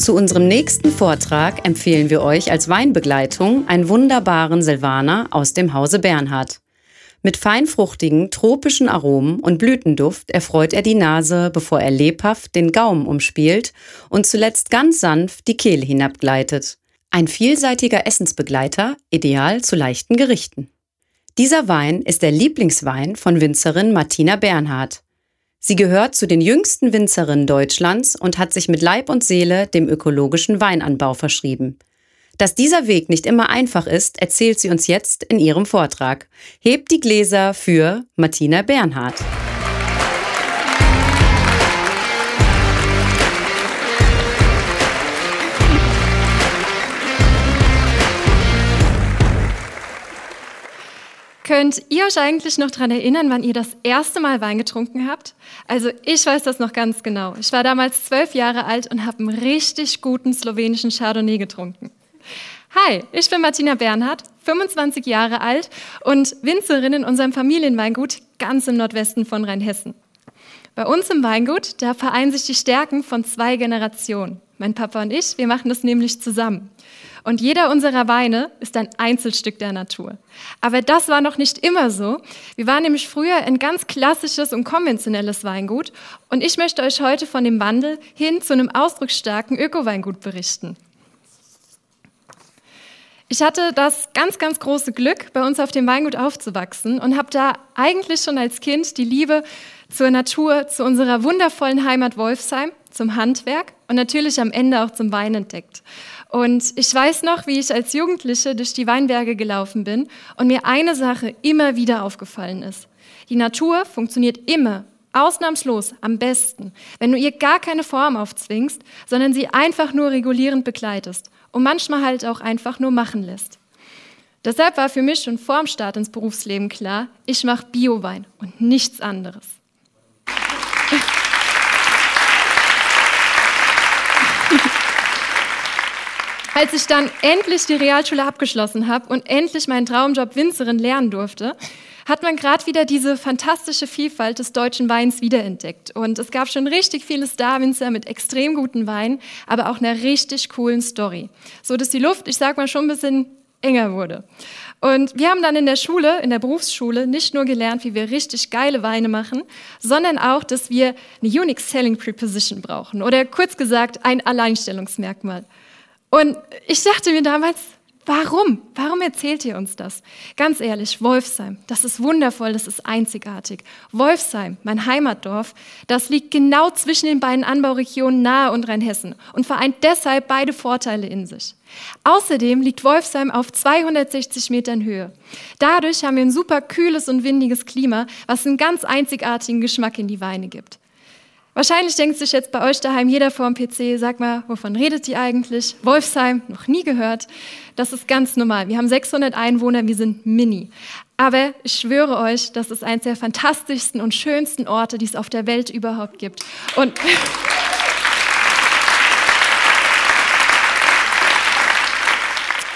Zu unserem nächsten Vortrag empfehlen wir euch als Weinbegleitung einen wunderbaren Silvaner aus dem Hause Bernhard. Mit feinfruchtigen, tropischen Aromen und Blütenduft erfreut er die Nase, bevor er lebhaft den Gaumen umspielt und zuletzt ganz sanft die Kehle hinabgleitet. Ein vielseitiger Essensbegleiter, ideal zu leichten Gerichten. Dieser Wein ist der Lieblingswein von Winzerin Martina Bernhard. Sie gehört zu den jüngsten Winzerinnen Deutschlands und hat sich mit Leib und Seele dem ökologischen Weinanbau verschrieben. Dass dieser Weg nicht immer einfach ist, erzählt sie uns jetzt in ihrem Vortrag. Hebt die Gläser für Martina Bernhard. Könnt ihr euch eigentlich noch daran erinnern, wann ihr das erste Mal Wein getrunken habt? Also ich weiß das noch ganz genau. Ich war damals zwölf Jahre alt und habe einen richtig guten slowenischen Chardonnay getrunken. Hi, ich bin Martina Bernhard, 25 Jahre alt und Winzerin in unserem Familienweingut ganz im Nordwesten von Rheinhessen. Bei uns im Weingut, da vereinen sich die Stärken von zwei Generationen. Mein Papa und ich, wir machen das nämlich zusammen. Und jeder unserer Weine ist ein Einzelstück der Natur. Aber das war noch nicht immer so. Wir waren nämlich früher ein ganz klassisches und konventionelles Weingut. Und ich möchte euch heute von dem Wandel hin zu einem ausdrucksstarken Öko-Weingut berichten. Ich hatte das ganz, ganz große Glück, bei uns auf dem Weingut aufzuwachsen und habe da eigentlich schon als Kind die Liebe zur Natur, zu unserer wundervollen Heimat Wolfsheim, zum Handwerk und natürlich am Ende auch zum Wein entdeckt. Und ich weiß noch, wie ich als Jugendliche durch die Weinberge gelaufen bin und mir eine Sache immer wieder aufgefallen ist. Die Natur funktioniert immer, ausnahmslos am besten, wenn du ihr gar keine Form aufzwingst, sondern sie einfach nur regulierend begleitest und manchmal halt auch einfach nur machen lässt. Deshalb war für mich schon vorm Start ins Berufsleben klar, ich mache Biowein und nichts anderes. Als ich dann endlich die Realschule abgeschlossen habe und endlich meinen Traumjob Winzerin lernen durfte, hat man gerade wieder diese fantastische Vielfalt des deutschen Weins wiederentdeckt. Und es gab schon richtig viele Starwinzer mit extrem guten Weinen, aber auch einer richtig coolen Story. So dass die Luft, ich sag mal, schon ein bisschen enger wurde. Und wir haben dann in der Schule, in der Berufsschule, nicht nur gelernt, wie wir richtig geile Weine machen, sondern auch, dass wir eine Unique Selling Preposition brauchen oder kurz gesagt ein Alleinstellungsmerkmal. Und ich dachte mir damals, warum? Warum erzählt ihr uns das? Ganz ehrlich, Wolfsheim, das ist wundervoll, das ist einzigartig. Wolfsheim, mein Heimatdorf, das liegt genau zwischen den beiden Anbauregionen Nahe und Rheinhessen und vereint deshalb beide Vorteile in sich. Außerdem liegt Wolfsheim auf 260 Metern Höhe. Dadurch haben wir ein super kühles und windiges Klima, was einen ganz einzigartigen Geschmack in die Weine gibt. Wahrscheinlich denkt sich jetzt bei euch daheim jeder vor dem PC, sag mal, wovon redet die eigentlich? Wolfsheim, noch nie gehört. Das ist ganz normal. Wir haben 600 Einwohner, wir sind mini. Aber ich schwöre euch, das ist eines der fantastischsten und schönsten Orte, die es auf der Welt überhaupt gibt. Und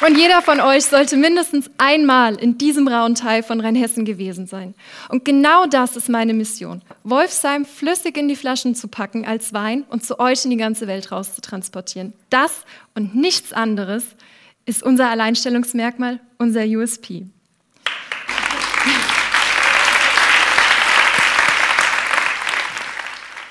Und jeder von euch sollte mindestens einmal in diesem rauen Teil von Rheinhessen gewesen sein. Und genau das ist meine Mission. Wolfsheim flüssig in die Flaschen zu packen als Wein und zu euch in die ganze Welt raus zu transportieren. Das und nichts anderes ist unser Alleinstellungsmerkmal, unser USP.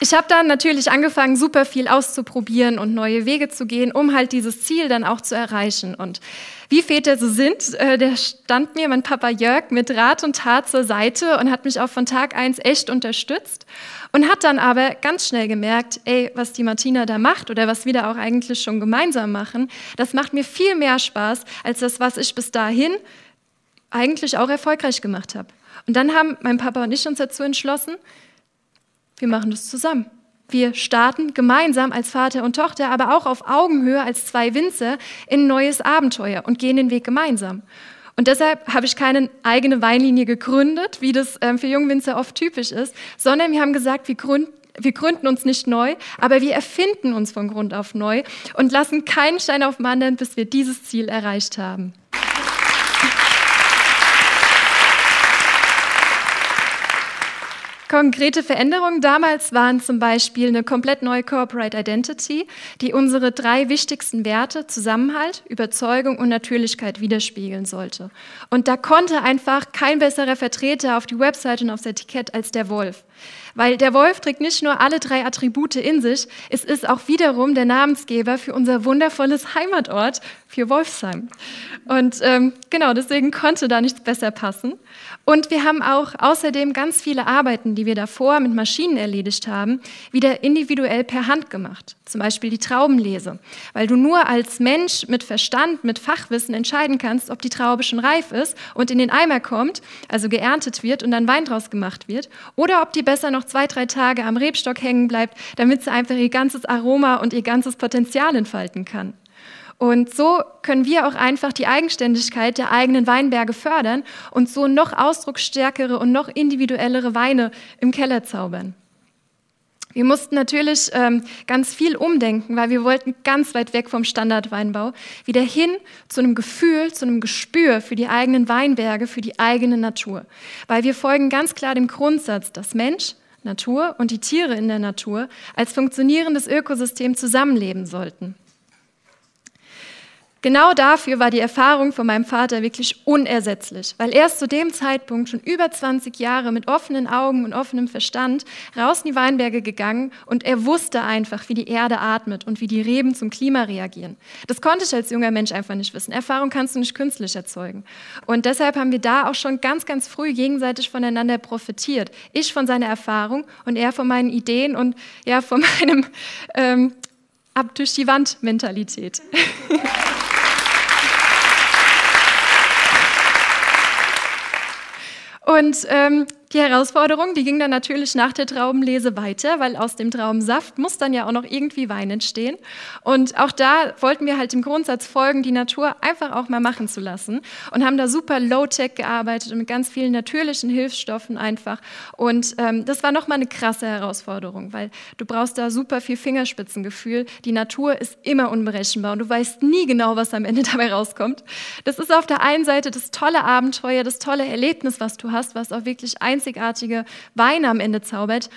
Ich habe dann natürlich angefangen, super viel auszuprobieren und neue Wege zu gehen, um halt dieses Ziel dann auch zu erreichen. Und wie Väter so sind, äh, der stand mir, mein Papa Jörg, mit Rat und Tat zur Seite und hat mich auch von Tag eins echt unterstützt und hat dann aber ganz schnell gemerkt, ey, was die Martina da macht oder was wir da auch eigentlich schon gemeinsam machen, das macht mir viel mehr Spaß als das, was ich bis dahin eigentlich auch erfolgreich gemacht habe. Und dann haben mein Papa und ich uns dazu entschlossen, wir machen das zusammen. wir starten gemeinsam als Vater und Tochter, aber auch auf Augenhöhe als zwei Winzer in ein neues Abenteuer und gehen den Weg gemeinsam. Und deshalb habe ich keine eigene Weinlinie gegründet, wie das ähm, für Jungwinzer oft typisch ist, sondern wir haben gesagt, wir gründen wir gründen uns nicht neu, aber wir erfinden uns von Grund auf neu und lassen keinen Stein auf dem anderen, bis wir dieses Ziel erreicht haben. Konkrete Veränderungen damals waren zum Beispiel eine komplett neue Corporate Identity, die unsere drei wichtigsten Werte Zusammenhalt, Überzeugung und Natürlichkeit widerspiegeln sollte. Und da konnte einfach kein besserer Vertreter auf die Website und aufs Etikett als der Wolf. Weil der Wolf trägt nicht nur alle drei Attribute in sich, es ist auch wiederum der Namensgeber für unser wundervolles Heimatort, für Wolfsheim. Und ähm, genau, deswegen konnte da nichts besser passen. Und wir haben auch außerdem ganz viele Arbeiten, die wir davor mit Maschinen erledigt haben, wieder individuell per Hand gemacht. Zum Beispiel die Traubenlese, weil du nur als Mensch mit Verstand, mit Fachwissen entscheiden kannst, ob die Traube schon reif ist und in den Eimer kommt, also geerntet wird und dann Wein draus gemacht wird, oder ob die besser noch zwei, drei Tage am Rebstock hängen bleibt, damit sie einfach ihr ganzes Aroma und ihr ganzes Potenzial entfalten kann. Und so können wir auch einfach die Eigenständigkeit der eigenen Weinberge fördern und so noch ausdrucksstärkere und noch individuellere Weine im Keller zaubern. Wir mussten natürlich ähm, ganz viel umdenken, weil wir wollten ganz weit weg vom Standardweinbau wieder hin zu einem Gefühl, zu einem Gespür für die eigenen Weinberge, für die eigene Natur. Weil wir folgen ganz klar dem Grundsatz, dass Mensch, Natur und die Tiere in der Natur als funktionierendes Ökosystem zusammenleben sollten. Genau dafür war die Erfahrung von meinem Vater wirklich unersetzlich, weil er zu dem Zeitpunkt schon über 20 Jahre mit offenen Augen und offenem Verstand raus in die Weinberge gegangen und er wusste einfach, wie die Erde atmet und wie die Reben zum Klima reagieren. Das konnte ich als junger Mensch einfach nicht wissen. Erfahrung kannst du nicht künstlich erzeugen. Und deshalb haben wir da auch schon ganz, ganz früh gegenseitig voneinander profitiert. Ich von seiner Erfahrung und er von meinen Ideen und ja, von meinem ähm, ab durch die Wand Mentalität. Und ähm, die Herausforderung, die ging dann natürlich nach der Traubenlese weiter, weil aus dem Traubensaft muss dann ja auch noch irgendwie Wein entstehen. Und auch da wollten wir halt dem Grundsatz folgen, die Natur einfach auch mal machen zu lassen und haben da super Low-Tech gearbeitet und mit ganz vielen natürlichen Hilfsstoffen einfach. Und ähm, das war nochmal eine krasse Herausforderung, weil du brauchst da super viel Fingerspitzengefühl. Die Natur ist immer unberechenbar und du weißt nie genau, was am Ende dabei rauskommt. Das ist auf der einen Seite das tolle Abenteuer, das tolle Erlebnis, was du hast, was auch wirklich eins einzigartige Weine am Ende zaubert.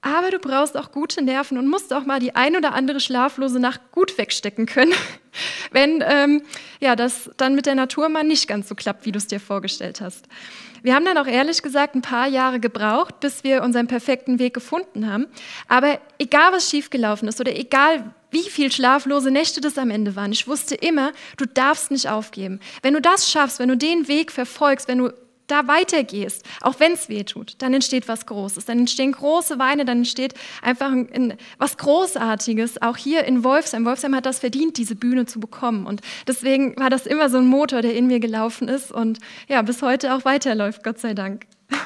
Aber du brauchst auch gute Nerven und musst auch mal die ein oder andere schlaflose Nacht gut wegstecken können, wenn ähm, ja, das dann mit der Natur mal nicht ganz so klappt, wie du es dir vorgestellt hast. Wir haben dann auch ehrlich gesagt ein paar Jahre gebraucht, bis wir unseren perfekten Weg gefunden haben. Aber egal, was schiefgelaufen ist oder egal, wie viel schlaflose Nächte das am Ende waren, ich wusste immer, du darfst nicht aufgeben. Wenn du das schaffst, wenn du den Weg verfolgst, wenn du da weitergehst, auch wenn es weh tut, dann entsteht was Großes, dann entstehen große Weine, dann entsteht einfach ein, ein, was Großartiges, auch hier in Wolfsheim. Wolfsheim hat das verdient, diese Bühne zu bekommen und deswegen war das immer so ein Motor, der in mir gelaufen ist und ja, bis heute auch weiterläuft, Gott sei Dank.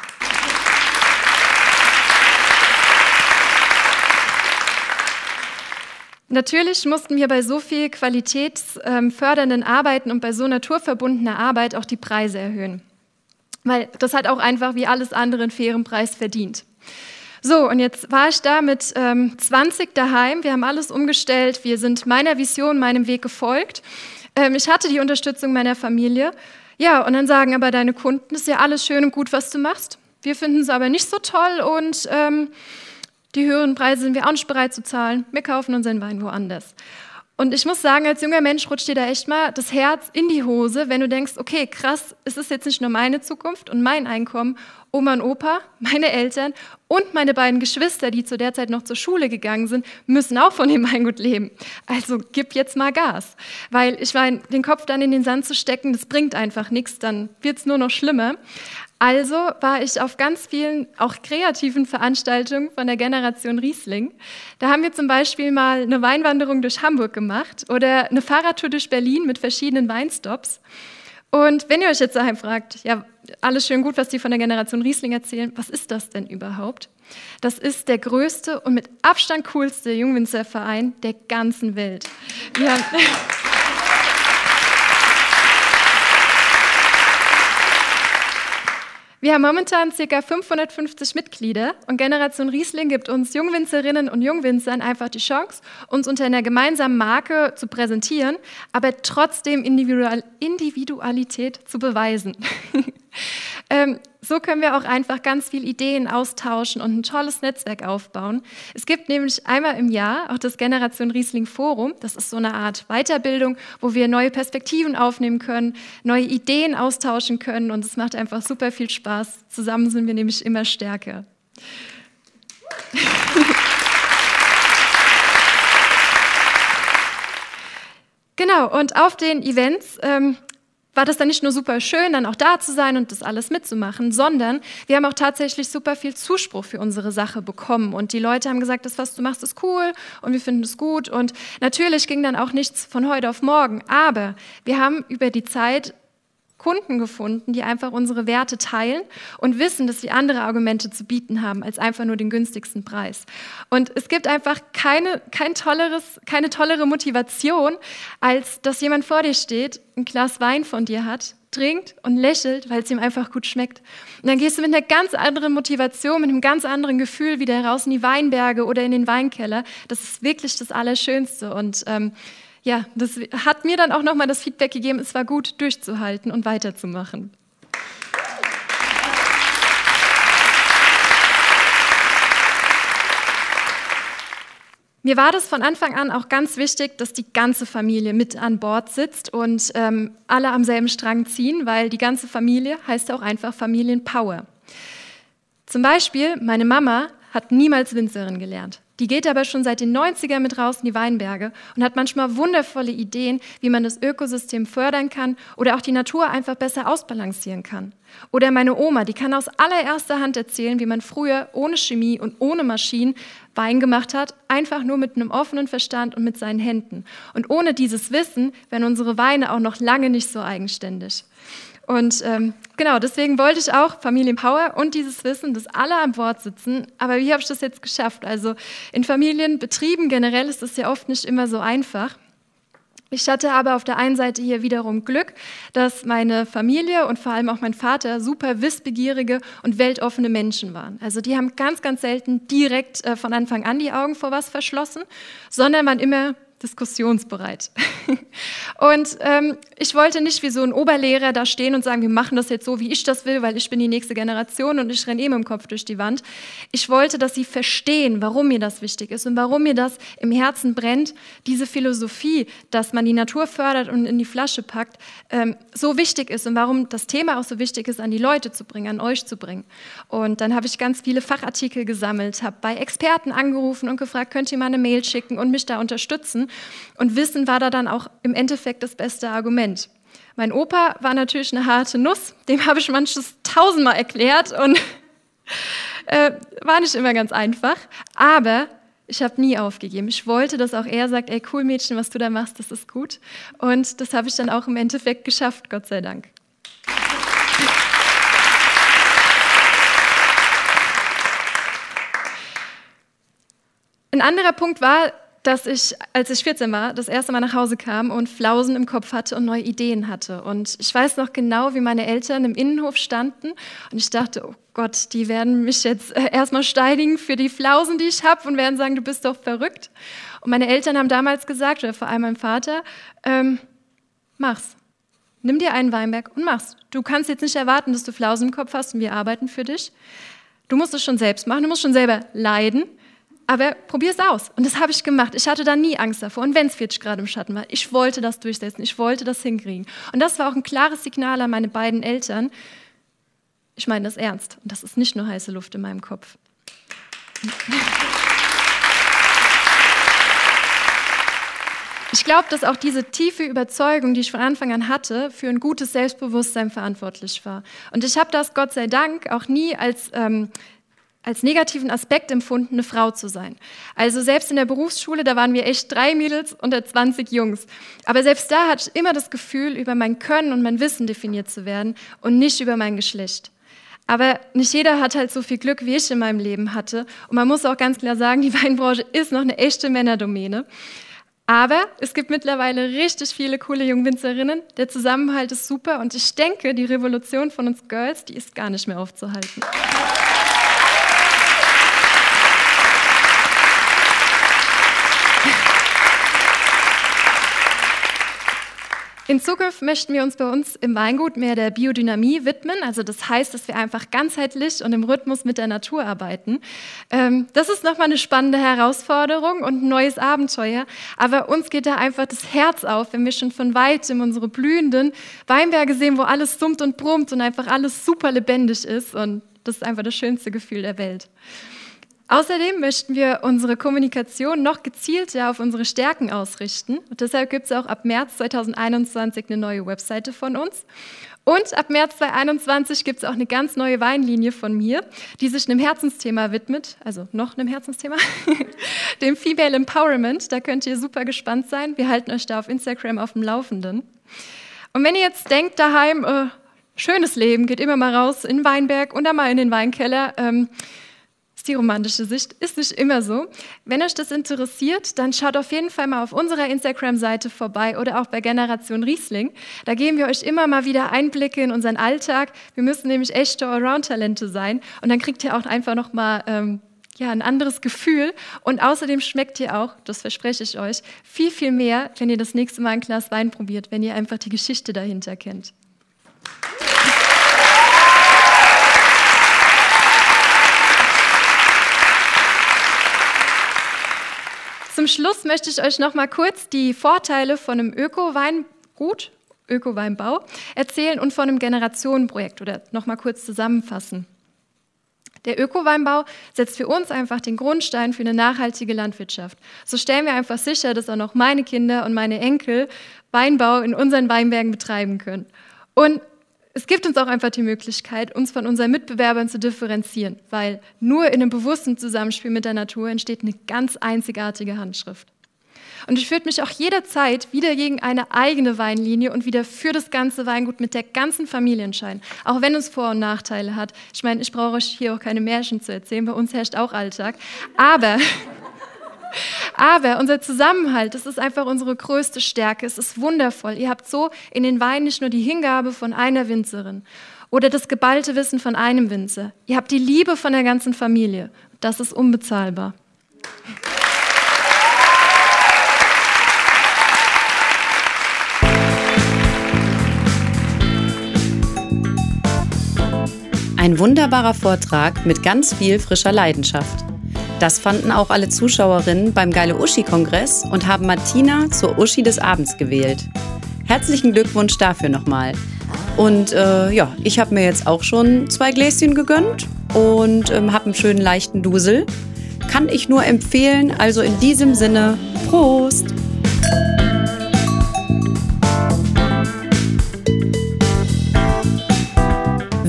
Natürlich mussten wir bei so viel qualitätsfördernden Arbeiten und bei so naturverbundener Arbeit auch die Preise erhöhen weil das hat auch einfach wie alles andere einen fairen Preis verdient. So, und jetzt war ich da mit ähm, 20 daheim. Wir haben alles umgestellt. Wir sind meiner Vision, meinem Weg gefolgt. Ähm, ich hatte die Unterstützung meiner Familie. Ja, und dann sagen aber deine Kunden, ist ja alles schön und gut, was du machst. Wir finden es aber nicht so toll und ähm, die höheren Preise sind wir auch nicht bereit zu zahlen. Wir kaufen unseren Wein woanders. Und ich muss sagen, als junger Mensch rutscht dir da echt mal das Herz in die Hose, wenn du denkst, okay, krass, es ist jetzt nicht nur meine Zukunft und mein Einkommen, Oma und Opa, meine Eltern und meine beiden Geschwister, die zu der Zeit noch zur Schule gegangen sind, müssen auch von dem Weingut leben. Also gib jetzt mal Gas. Weil ich meine, den Kopf dann in den Sand zu stecken, das bringt einfach nichts, dann wird es nur noch schlimmer. Also war ich auf ganz vielen, auch kreativen Veranstaltungen von der Generation Riesling. Da haben wir zum Beispiel mal eine Weinwanderung durch Hamburg gemacht oder eine Fahrradtour durch Berlin mit verschiedenen Weinstops. Und wenn ihr euch jetzt daheim fragt, ja, alles schön gut, was die von der Generation Riesling erzählen. Was ist das denn überhaupt? Das ist der größte und mit Abstand coolste Jungwinzerverein der ganzen Welt. Wir Wir haben momentan ca. 550 Mitglieder und Generation Riesling gibt uns Jungwinzerinnen und Jungwinzern einfach die Chance, uns unter einer gemeinsamen Marke zu präsentieren, aber trotzdem Individualität zu beweisen. ähm, so können wir auch einfach ganz viel Ideen austauschen und ein tolles Netzwerk aufbauen. Es gibt nämlich einmal im Jahr auch das Generation Riesling Forum. Das ist so eine Art Weiterbildung, wo wir neue Perspektiven aufnehmen können, neue Ideen austauschen können und es macht einfach super viel Spaß. Zusammen sind wir nämlich immer stärker. Genau, und auf den Events ähm, war das dann nicht nur super schön, dann auch da zu sein und das alles mitzumachen, sondern wir haben auch tatsächlich super viel Zuspruch für unsere Sache bekommen. Und die Leute haben gesagt, das, was du machst, ist cool und wir finden es gut. Und natürlich ging dann auch nichts von heute auf morgen. Aber wir haben über die Zeit Kunden gefunden, die einfach unsere Werte teilen und wissen, dass sie andere Argumente zu bieten haben als einfach nur den günstigsten Preis. Und es gibt einfach keine, kein tolleres, keine tollere Motivation, als dass jemand vor dir steht, ein Glas Wein von dir hat, trinkt und lächelt, weil es ihm einfach gut schmeckt. Und dann gehst du mit einer ganz anderen Motivation, mit einem ganz anderen Gefühl wieder raus in die Weinberge oder in den Weinkeller. Das ist wirklich das Allerschönste. Und ähm, ja, das hat mir dann auch nochmal das Feedback gegeben, es war gut durchzuhalten und weiterzumachen. Mir war das von Anfang an auch ganz wichtig, dass die ganze Familie mit an Bord sitzt und ähm, alle am selben Strang ziehen, weil die ganze Familie heißt auch einfach Familienpower. Zum Beispiel, meine Mama hat niemals Winzerin gelernt. Die geht aber schon seit den 90ern mit raus in die Weinberge und hat manchmal wundervolle Ideen, wie man das Ökosystem fördern kann oder auch die Natur einfach besser ausbalancieren kann. Oder meine Oma, die kann aus allererster Hand erzählen, wie man früher ohne Chemie und ohne Maschinen Wein gemacht hat, einfach nur mit einem offenen Verstand und mit seinen Händen. Und ohne dieses Wissen wären unsere Weine auch noch lange nicht so eigenständig. Und ähm, genau, deswegen wollte ich auch Familienpower und dieses Wissen, dass alle an Bord sitzen. Aber wie habe ich das jetzt geschafft? Also in Familienbetrieben generell ist es ja oft nicht immer so einfach. Ich hatte aber auf der einen Seite hier wiederum Glück, dass meine Familie und vor allem auch mein Vater super wissbegierige und weltoffene Menschen waren. Also die haben ganz, ganz selten direkt äh, von Anfang an die Augen vor was verschlossen, sondern waren immer diskussionsbereit. Und ähm, ich wollte nicht wie so ein Oberlehrer da stehen und sagen, wir machen das jetzt so, wie ich das will, weil ich bin die nächste Generation und ich renne eh mit dem Kopf durch die Wand. Ich wollte, dass sie verstehen, warum mir das wichtig ist und warum mir das im Herzen brennt, diese Philosophie, dass man die Natur fördert und in die Flasche packt, ähm, so wichtig ist und warum das Thema auch so wichtig ist, an die Leute zu bringen, an euch zu bringen. Und dann habe ich ganz viele Fachartikel gesammelt, habe bei Experten angerufen und gefragt, könnt ihr mal eine Mail schicken und mich da unterstützen. Und Wissen war da dann auch im Endeffekt das beste Argument. Mein Opa war natürlich eine harte Nuss, dem habe ich manches tausendmal erklärt und äh, war nicht immer ganz einfach. Aber ich habe nie aufgegeben. Ich wollte, dass auch er sagt, ey cool Mädchen, was du da machst, das ist gut. Und das habe ich dann auch im Endeffekt geschafft, Gott sei Dank. Ein anderer Punkt war, dass ich, als ich 14 war, das erste Mal nach Hause kam und Flausen im Kopf hatte und neue Ideen hatte. Und ich weiß noch genau, wie meine Eltern im Innenhof standen und ich dachte, oh Gott, die werden mich jetzt äh, erstmal steinigen für die Flausen, die ich habe und werden sagen, du bist doch verrückt. Und meine Eltern haben damals gesagt, oder vor allem mein Vater, ähm, mach's. Nimm dir einen Weinberg und mach's. Du kannst jetzt nicht erwarten, dass du Flausen im Kopf hast und wir arbeiten für dich. Du musst es schon selbst machen, du musst schon selber leiden aber probier es aus. Und das habe ich gemacht. Ich hatte da nie Angst davor. Und wenn es 40 Grad im Schatten war, ich wollte das durchsetzen. Ich wollte das hinkriegen. Und das war auch ein klares Signal an meine beiden Eltern. Ich meine das ernst. Und das ist nicht nur heiße Luft in meinem Kopf. Ich glaube, dass auch diese tiefe Überzeugung, die ich von Anfang an hatte, für ein gutes Selbstbewusstsein verantwortlich war. Und ich habe das Gott sei Dank auch nie als ähm, als negativen Aspekt empfunden, eine Frau zu sein. Also selbst in der Berufsschule, da waren wir echt drei Mädels unter 20 Jungs. Aber selbst da hatte ich immer das Gefühl, über mein Können und mein Wissen definiert zu werden und nicht über mein Geschlecht. Aber nicht jeder hat halt so viel Glück, wie ich in meinem Leben hatte. Und man muss auch ganz klar sagen, die Weinbranche ist noch eine echte Männerdomäne. Aber es gibt mittlerweile richtig viele coole Jungwinzerinnen. Der Zusammenhalt ist super und ich denke, die Revolution von uns Girls, die ist gar nicht mehr aufzuhalten. In Zukunft möchten wir uns bei uns im Weingut mehr der Biodynamie widmen. Also das heißt, dass wir einfach ganzheitlich und im Rhythmus mit der Natur arbeiten. Ähm, das ist nochmal eine spannende Herausforderung und ein neues Abenteuer. Aber uns geht da einfach das Herz auf, wenn wir schon von weitem unsere blühenden Weinberge sehen, wo alles summt und brummt und einfach alles super lebendig ist. Und das ist einfach das schönste Gefühl der Welt. Außerdem möchten wir unsere Kommunikation noch gezielter auf unsere Stärken ausrichten. Und deshalb gibt es auch ab März 2021 eine neue Webseite von uns. Und ab März 2021 gibt es auch eine ganz neue Weinlinie von mir, die sich einem Herzensthema widmet, also noch einem Herzensthema, dem Female Empowerment. Da könnt ihr super gespannt sein. Wir halten euch da auf Instagram auf dem Laufenden. Und wenn ihr jetzt denkt daheim, äh, schönes Leben, geht immer mal raus in Weinberg und dann mal in den Weinkeller, ähm, ist die romantische Sicht, ist nicht immer so. Wenn euch das interessiert, dann schaut auf jeden Fall mal auf unserer Instagram-Seite vorbei oder auch bei Generation Riesling. Da geben wir euch immer mal wieder Einblicke in unseren Alltag. Wir müssen nämlich echte Allround-Talente sein und dann kriegt ihr auch einfach noch mal ähm, ja, ein anderes Gefühl. Und außerdem schmeckt ihr auch, das verspreche ich euch, viel, viel mehr, wenn ihr das nächste Mal ein Glas Wein probiert, wenn ihr einfach die Geschichte dahinter kennt. Zum Schluss möchte ich euch noch mal kurz die Vorteile von einem Öko-Weingut, Öko-Weinbau erzählen und von einem Generationenprojekt oder noch mal kurz zusammenfassen. Der Öko-Weinbau setzt für uns einfach den Grundstein für eine nachhaltige Landwirtschaft. So stellen wir einfach sicher, dass auch noch meine Kinder und meine Enkel Weinbau in unseren Weinbergen betreiben können. Und es gibt uns auch einfach die Möglichkeit, uns von unseren Mitbewerbern zu differenzieren, weil nur in einem bewussten Zusammenspiel mit der Natur entsteht eine ganz einzigartige Handschrift. Und ich würde mich auch jederzeit wieder gegen eine eigene Weinlinie und wieder für das ganze Weingut mit der ganzen Familie entscheiden, auch wenn es Vor- und Nachteile hat. Ich meine, ich brauche euch hier auch keine Märchen zu erzählen, bei uns herrscht auch Alltag. Aber aber unser Zusammenhalt, das ist einfach unsere größte Stärke. Es ist wundervoll. Ihr habt so in den Wein nicht nur die Hingabe von einer Winzerin oder das geballte Wissen von einem Winzer. Ihr habt die Liebe von der ganzen Familie. Das ist unbezahlbar. Ein wunderbarer Vortrag mit ganz viel frischer Leidenschaft. Das fanden auch alle Zuschauerinnen beim Geile Uschi-Kongress und haben Martina zur Uschi des Abends gewählt. Herzlichen Glückwunsch dafür nochmal. Und äh, ja, ich habe mir jetzt auch schon zwei Gläschen gegönnt und ähm, habe einen schönen leichten Dusel. Kann ich nur empfehlen, also in diesem Sinne, Prost!